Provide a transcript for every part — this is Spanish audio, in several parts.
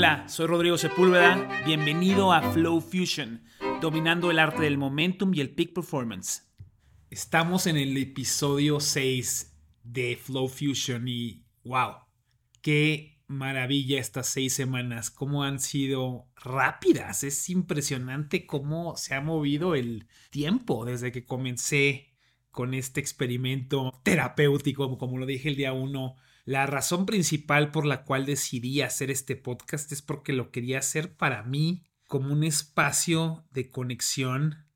Hola, soy Rodrigo Sepúlveda. Bienvenido a Flow Fusion, dominando el arte del momentum y el peak performance. Estamos en el episodio 6 de Flow Fusion y wow, qué maravilla estas seis semanas, cómo han sido rápidas. Es impresionante cómo se ha movido el tiempo desde que comencé con este experimento terapéutico, como lo dije el día 1 la razón principal por la cual decidí hacer este podcast es porque lo quería hacer para mí como un espacio de conexión,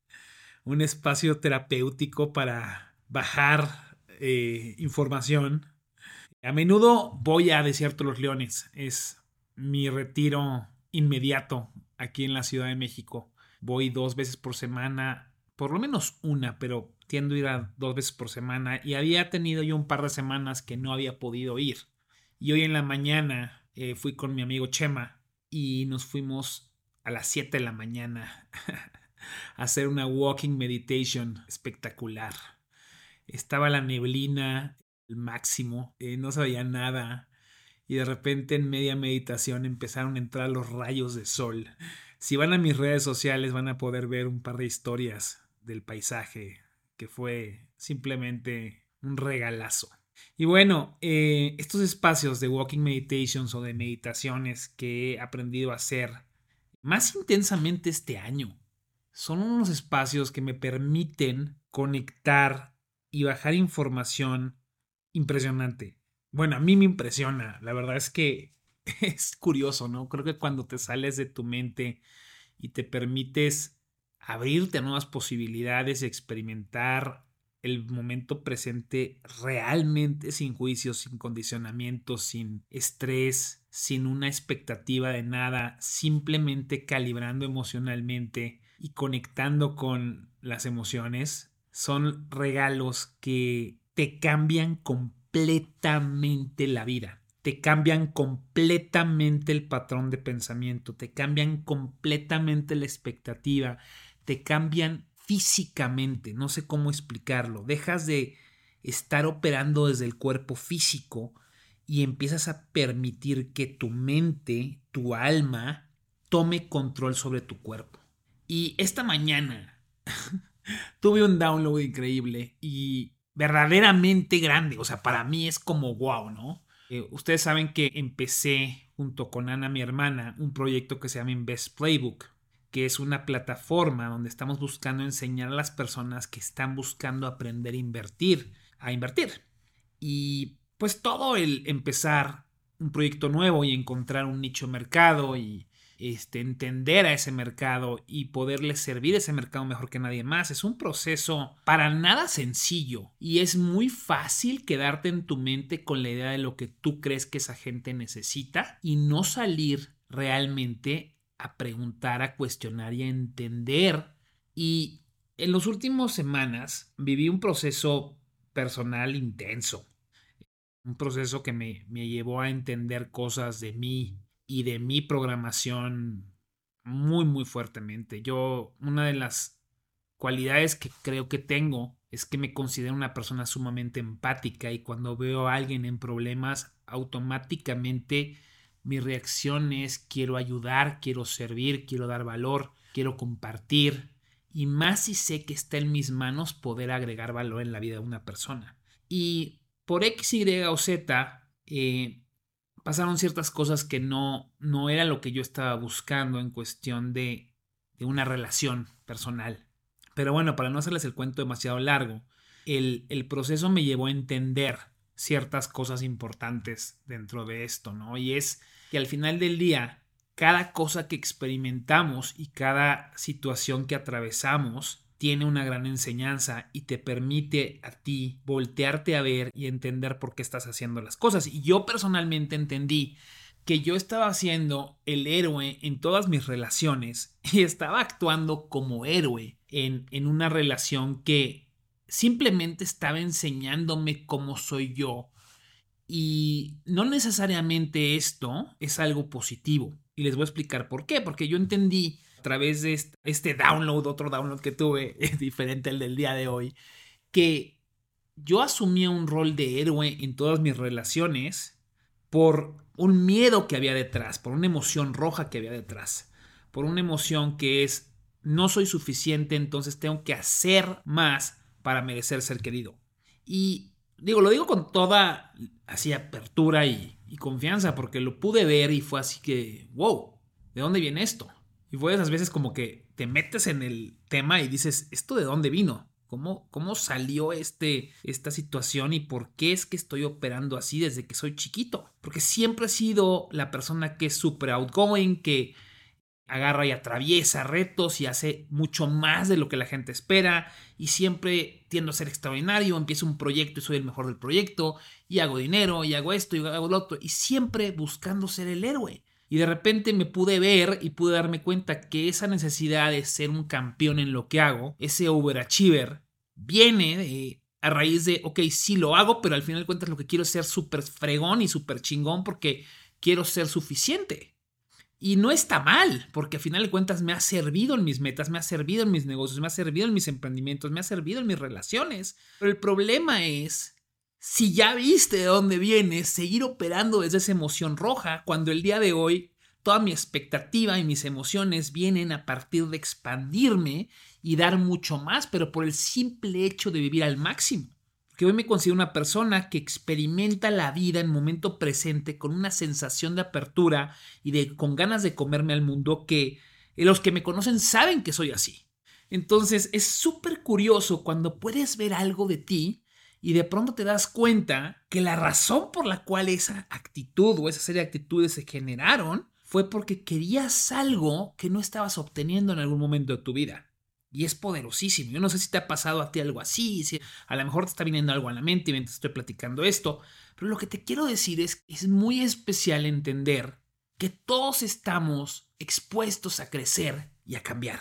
un espacio terapéutico para bajar eh, información. A menudo voy a Desierto Los Leones, es mi retiro inmediato aquí en la Ciudad de México. Voy dos veces por semana, por lo menos una, pero tiendo ir a dos veces por semana y había tenido yo un par de semanas que no había podido ir. Y hoy en la mañana eh, fui con mi amigo Chema y nos fuimos a las 7 de la mañana a hacer una walking meditation espectacular. Estaba la neblina, el máximo, eh, no sabía nada y de repente en media meditación empezaron a entrar los rayos de sol. Si van a mis redes sociales van a poder ver un par de historias del paisaje que fue simplemente un regalazo. Y bueno, eh, estos espacios de walking meditations o de meditaciones que he aprendido a hacer más intensamente este año son unos espacios que me permiten conectar y bajar información impresionante. Bueno, a mí me impresiona. La verdad es que es curioso, ¿no? Creo que cuando te sales de tu mente y te permites abrirte a nuevas posibilidades, experimentar el momento presente realmente sin juicios, sin condicionamientos, sin estrés, sin una expectativa de nada, simplemente calibrando emocionalmente y conectando con las emociones, son regalos que te cambian completamente la vida te cambian completamente el patrón de pensamiento, te cambian completamente la expectativa, te cambian físicamente, no sé cómo explicarlo, dejas de estar operando desde el cuerpo físico y empiezas a permitir que tu mente, tu alma, tome control sobre tu cuerpo. Y esta mañana tuve un download increíble y verdaderamente grande, o sea, para mí es como wow, ¿no? Eh, ustedes saben que empecé junto con Ana, mi hermana, un proyecto que se llama Invest Playbook que es una plataforma donde estamos buscando enseñar a las personas que están buscando aprender a invertir, a invertir. Y pues todo el empezar un proyecto nuevo y encontrar un nicho mercado y este, entender a ese mercado y poderle servir a ese mercado mejor que nadie más. Es un proceso para nada sencillo y es muy fácil quedarte en tu mente con la idea de lo que tú crees que esa gente necesita y no salir realmente a preguntar, a cuestionar y a entender. Y en las últimas semanas viví un proceso personal intenso, un proceso que me, me llevó a entender cosas de mí y de mi programación muy, muy fuertemente. Yo, una de las cualidades que creo que tengo es que me considero una persona sumamente empática y cuando veo a alguien en problemas, automáticamente mi reacción es quiero ayudar, quiero servir, quiero dar valor, quiero compartir. Y más si sé que está en mis manos poder agregar valor en la vida de una persona. Y por X, Y o Z eh, pasaron ciertas cosas que no, no era lo que yo estaba buscando en cuestión de, de una relación personal. Pero bueno, para no hacerles el cuento demasiado largo, el, el proceso me llevó a entender ciertas cosas importantes dentro de esto, ¿no? Y es que al final del día, cada cosa que experimentamos y cada situación que atravesamos tiene una gran enseñanza y te permite a ti voltearte a ver y entender por qué estás haciendo las cosas. Y yo personalmente entendí que yo estaba siendo el héroe en todas mis relaciones y estaba actuando como héroe en, en una relación que simplemente estaba enseñándome cómo soy yo. Y no necesariamente esto es algo positivo. Y les voy a explicar por qué. Porque yo entendí a través de este download, otro download que tuve, es diferente al del día de hoy, que yo asumía un rol de héroe en todas mis relaciones, por un miedo que había detrás, por una emoción roja que había detrás, por una emoción que es no soy suficiente, entonces tengo que hacer más para merecer ser querido. Y digo, lo digo con toda así apertura y, confianza, porque lo pude ver y fue así que, wow, ¿de dónde viene esto? Y fue esas veces como que te metes en el tema y dices, ¿esto de dónde vino? ¿Cómo, cómo salió este, esta situación y por qué es que estoy operando así desde que soy chiquito? Porque siempre he sido la persona que es súper outgoing, que agarra y atraviesa retos y hace mucho más de lo que la gente espera y siempre tiendo a ser extraordinario, empiezo un proyecto y soy el mejor del proyecto y hago dinero y hago esto y hago lo otro y siempre buscando ser el héroe. Y de repente me pude ver y pude darme cuenta que esa necesidad de ser un campeón en lo que hago, ese overachiever, viene a raíz de, ok, sí lo hago, pero al final de cuentas lo que quiero es ser súper fregón y súper chingón porque quiero ser suficiente. Y no está mal, porque al final de cuentas me ha servido en mis metas, me ha servido en mis negocios, me ha servido en mis emprendimientos, me ha servido en mis relaciones. Pero el problema es, si ya viste de dónde vienes, seguir operando desde esa emoción roja, cuando el día de hoy toda mi expectativa y mis emociones vienen a partir de expandirme y dar mucho más, pero por el simple hecho de vivir al máximo. Porque hoy me considero una persona que experimenta la vida en momento presente con una sensación de apertura y de con ganas de comerme al mundo que los que me conocen saben que soy así. Entonces es súper curioso cuando puedes ver algo de ti y de pronto te das cuenta que la razón por la cual esa actitud o esa serie de actitudes se generaron fue porque querías algo que no estabas obteniendo en algún momento de tu vida. Y es poderosísimo. Yo no sé si te ha pasado a ti algo así, si a lo mejor te está viniendo algo a la mente mientras estoy platicando esto, pero lo que te quiero decir es que es muy especial entender que todos estamos expuestos a crecer y a cambiar.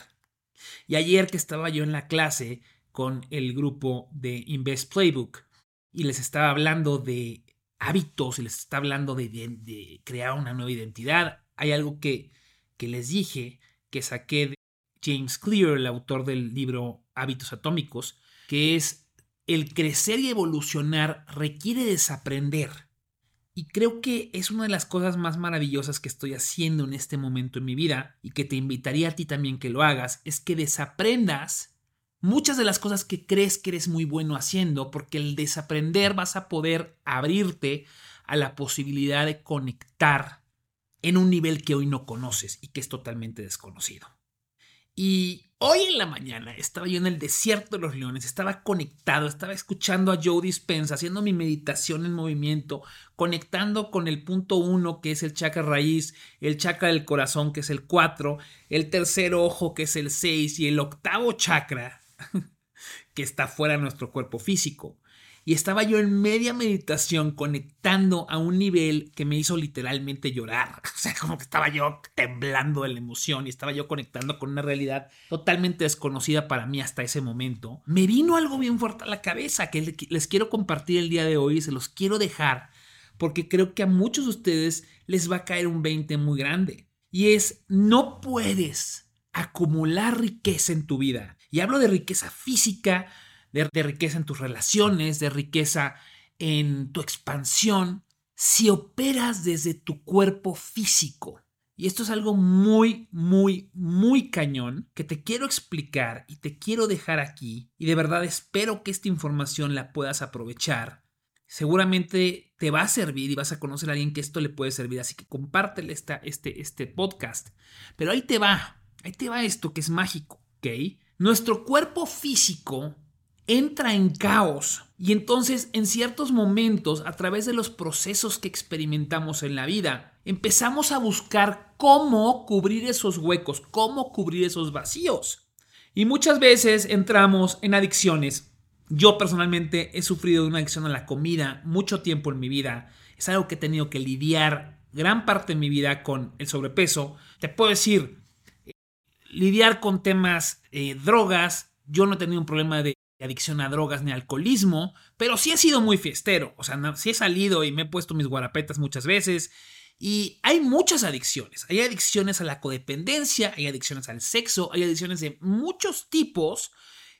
Y ayer que estaba yo en la clase con el grupo de Invest Playbook y les estaba hablando de hábitos y les estaba hablando de, de crear una nueva identidad, hay algo que, que les dije que saqué James Clear, el autor del libro Hábitos Atómicos, que es el crecer y evolucionar requiere desaprender. Y creo que es una de las cosas más maravillosas que estoy haciendo en este momento en mi vida y que te invitaría a ti también que lo hagas, es que desaprendas muchas de las cosas que crees que eres muy bueno haciendo, porque el desaprender vas a poder abrirte a la posibilidad de conectar en un nivel que hoy no conoces y que es totalmente desconocido. Y hoy en la mañana estaba yo en el desierto de los leones, estaba conectado, estaba escuchando a Joe Dispensa, haciendo mi meditación en movimiento, conectando con el punto uno, que es el chakra raíz, el chakra del corazón, que es el 4, el tercer ojo, que es el 6, y el octavo chakra, que está fuera de nuestro cuerpo físico y estaba yo en media meditación conectando a un nivel que me hizo literalmente llorar. O sea, como que estaba yo temblando de la emoción y estaba yo conectando con una realidad totalmente desconocida para mí hasta ese momento. Me vino algo bien fuerte a la cabeza que les quiero compartir el día de hoy y se los quiero dejar porque creo que a muchos de ustedes les va a caer un 20 muy grande. Y es, no puedes acumular riqueza en tu vida. Y hablo de riqueza física, de, riqueza en tus relaciones, de riqueza en tu expansión, si operas desde tu cuerpo físico. Y esto es algo muy, muy, muy cañón que te quiero explicar y te quiero dejar aquí. Y de verdad espero que esta información la puedas aprovechar. Seguramente te va a servir y vas a conocer a alguien que esto le puede servir. Así que compártele esta, este, este podcast. Pero ahí te va, ahí te va esto que es mágico, ¿ok? Nuestro cuerpo físico entra en caos. Y entonces en ciertos momentos, a través de los procesos que experimentamos en la vida, empezamos a buscar cómo cubrir esos huecos, cómo cubrir esos vacíos. Y muchas veces entramos en adicciones. Yo personalmente he sufrido de una adicción a la comida mucho tiempo en mi vida. Es algo que he tenido que lidiar gran parte de mi vida con el sobrepeso. Te puedo decir, lidiar con temas eh, drogas. Yo no he tenido un problema de adicción a drogas ni alcoholismo, pero sí he sido muy fiestero, o sea, sí he salido y me he puesto mis guarapetas muchas veces. Y hay muchas adicciones. Hay adicciones a la codependencia, hay adicciones al sexo, hay adicciones de muchos tipos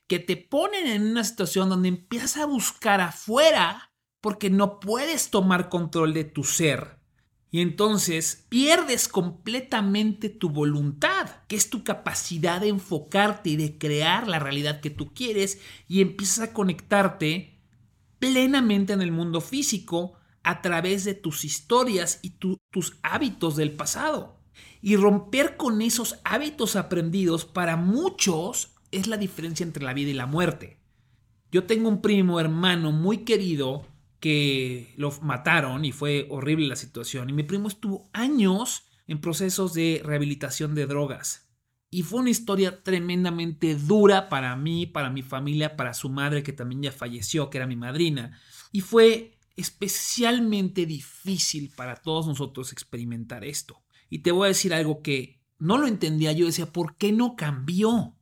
que te ponen en una situación donde empiezas a buscar afuera porque no puedes tomar control de tu ser Y entonces pierdes completamente tu voluntad, que es tu capacidad de enfocarte y de crear la realidad que tú quieres y empiezas a conectarte plenamente en el mundo físico a través de tus historias y tus hábitos del pasado. Y romper con esos hábitos aprendidos para muchos es la diferencia entre la vida y la muerte. Yo tengo un primo hermano muy querido que lo mataron y fue horrible la situación. Y mi primo estuvo años en procesos de rehabilitación de drogas. Y fue una historia tremendamente dura para mí, para mi familia, para su madre que también ya falleció, que era mi madrina. Y fue especialmente difícil para todos nosotros experimentar esto. Y te voy a decir algo que no lo entendía. Yo decía, ¿por qué no cambió?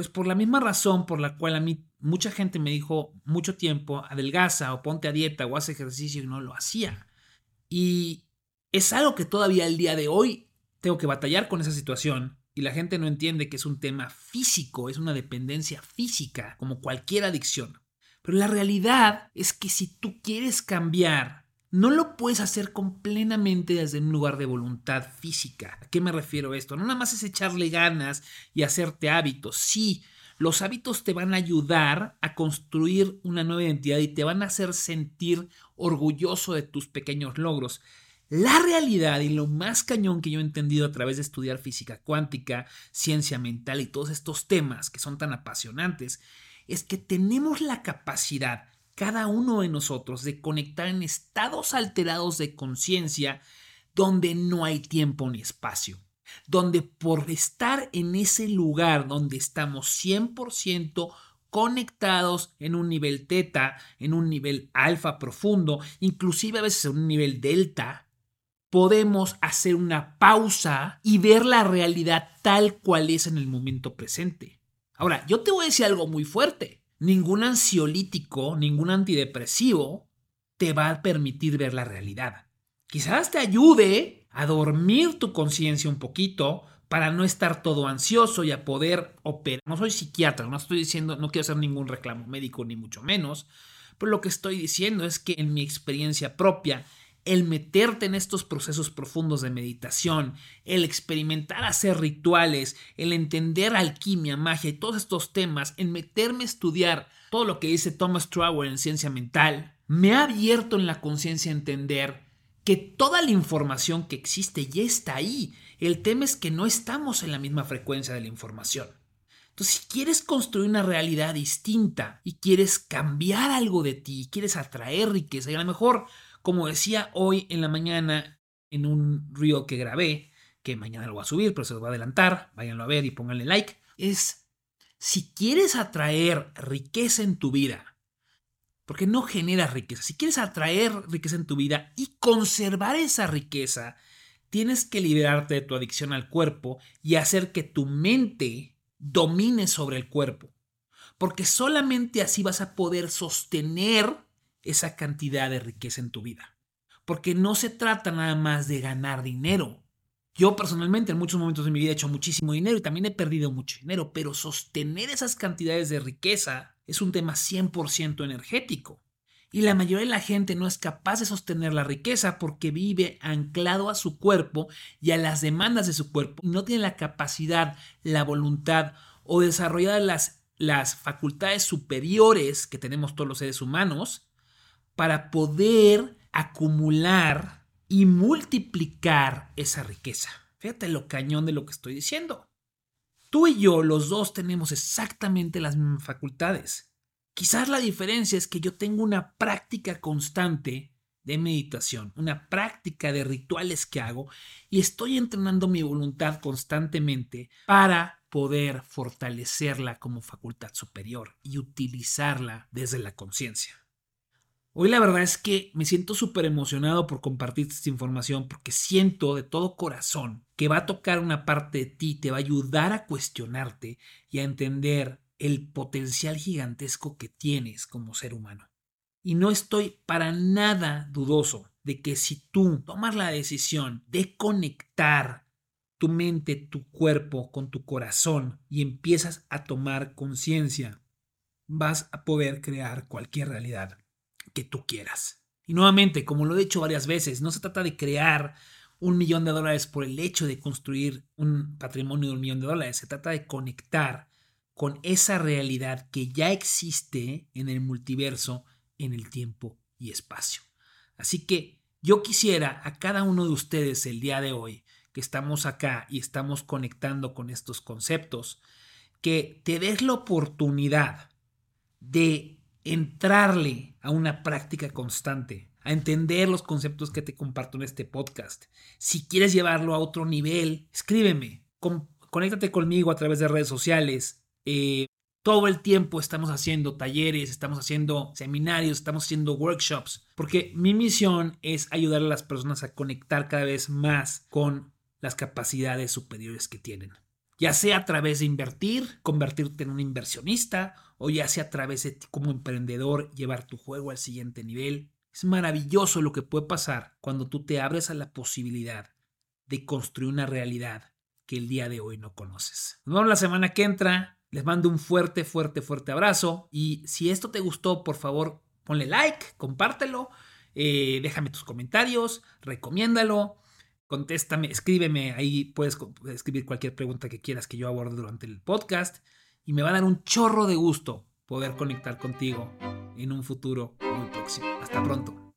Pues por la misma razón por la cual a mí mucha gente me dijo mucho tiempo, adelgaza o ponte a dieta o haz ejercicio y no lo hacía. Y es algo que todavía el día de hoy tengo que batallar con esa situación y la gente no entiende que es un tema físico, es una dependencia física, como cualquier adicción. Pero la realidad es que si tú quieres cambiar, no lo puedes hacer completamente desde un lugar de voluntad física. ¿A qué me refiero esto? No nada más es echarle ganas y hacerte hábitos. Sí, los hábitos te van a ayudar a construir una nueva identidad y te van a hacer sentir orgulloso de tus pequeños logros. La realidad y lo más cañón que yo he entendido a través de estudiar física cuántica, ciencia mental y todos estos temas que son tan apasionantes, es que tenemos la capacidad, cada uno de nosotros, de conectar en estados alterados de conciencia donde no hay tiempo ni espacio donde por estar en ese lugar donde estamos 100% conectados en un nivel teta, en un nivel alfa profundo, inclusive a veces en un nivel delta, podemos hacer una pausa y ver la realidad tal cual es en el momento presente. Ahora, yo te voy a decir algo muy fuerte. Ningún ansiolítico, ningún antidepresivo te va a permitir ver la realidad. Quizás te ayude a dormir tu conciencia un poquito para no estar todo ansioso y a poder operar. No soy psiquiatra, no estoy diciendo, no quiero hacer ningún reclamo médico ni mucho menos, pero lo que estoy diciendo es que en mi experiencia propia, el meterte en estos procesos profundos de meditación, el experimentar hacer rituales, el entender alquimia, magia y todos estos temas, en meterme a estudiar todo lo que dice Thomas Trower en ciencia mental, me ha abierto en la conciencia a entender que toda la información que existe ya está ahí. El tema es que no estamos en la misma frecuencia de la información. Entonces, si quieres construir una realidad distinta y quieres cambiar algo de ti, quieres atraer riqueza, y a lo mejor, como decía hoy en la mañana en un reel que grabé, que mañana lo voy a subir, pero se lo voy a adelantar, váyanlo a ver y pónganle like, es si quieres atraer riqueza en tu vida, porque no genera riqueza. Si quieres atraer riqueza en tu vida y conservar esa riqueza, tienes que liberarte de tu adicción al cuerpo y hacer que tu mente domine sobre el cuerpo. Porque solamente así vas a poder sostener esa cantidad de riqueza en tu vida. Porque no se trata nada más de ganar dinero. Yo personalmente en muchos momentos de mi vida he hecho muchísimo dinero y también he perdido mucho dinero, pero sostener esas cantidades de riqueza es un tema 100% energético. Y la mayoría de la gente no es capaz de sostener la riqueza porque vive anclado a su cuerpo y a las demandas de su cuerpo y no tiene la capacidad, la voluntad o desarrollar las, las facultades superiores que tenemos todos los seres humanos para poder acumular y multiplicar esa riqueza. Fíjate lo cañón de lo que estoy diciendo. Tú y yo, los dos, tenemos exactamente las mismas facultades. Quizás la diferencia es que yo tengo una práctica constante de meditación, una práctica de rituales que hago y estoy entrenando mi voluntad constantemente para poder fortalecerla como facultad superior y utilizarla desde la conciencia. Hoy la verdad es que me siento súper emocionado por compartir esta información porque siento de todo corazón que va a tocar una parte de ti, te va a ayudar a cuestionarte y a entender el potencial gigantesco que tienes como ser humano. Y no estoy para nada dudoso de que si tú tomas la decisión de conectar tu mente, tu cuerpo con tu corazón y empiezas a tomar conciencia, vas a poder crear cualquier realidad que tú quieras. Y nuevamente, como lo he dicho varias veces, no se trata de crear un millón de dólares por el hecho de construir un patrimonio de un millón de dólares. Se trata de conectar con esa realidad que ya existe en el multiverso, en el tiempo y espacio. Así que yo quisiera a cada uno de ustedes el día de hoy, que estamos acá y estamos conectando con estos conceptos, que te des la oportunidad de entrarle a una práctica constante, a entender los conceptos que te comparto en este podcast. Si quieres llevarlo a otro nivel, escríbeme, conéctate conmigo a través de redes sociales. Eh, todo el tiempo estamos haciendo talleres, estamos haciendo seminarios, estamos haciendo workshops, porque mi misión es ayudar a las personas a conectar cada vez más con las capacidades superiores que tienen. Ya sea a través de invertir, convertirte en un inversionista, o ya sea a través de ti como emprendedor llevar tu juego al siguiente nivel. Es maravilloso lo que puede pasar cuando tú te abres a la posibilidad de construir una realidad que el día de hoy no conoces. Nos vemos la semana que entra. Les mando un fuerte, fuerte, fuerte abrazo. Y si esto te gustó, por favor, ponle like, compártelo, eh, déjame tus comentarios, recomiéndalo, contéstame, escríbeme. Ahí puedes escribir cualquier pregunta que quieras que yo aborde durante el podcast. Y me va a dar un chorro de gusto poder conectar contigo en un futuro muy próximo. Hasta pronto.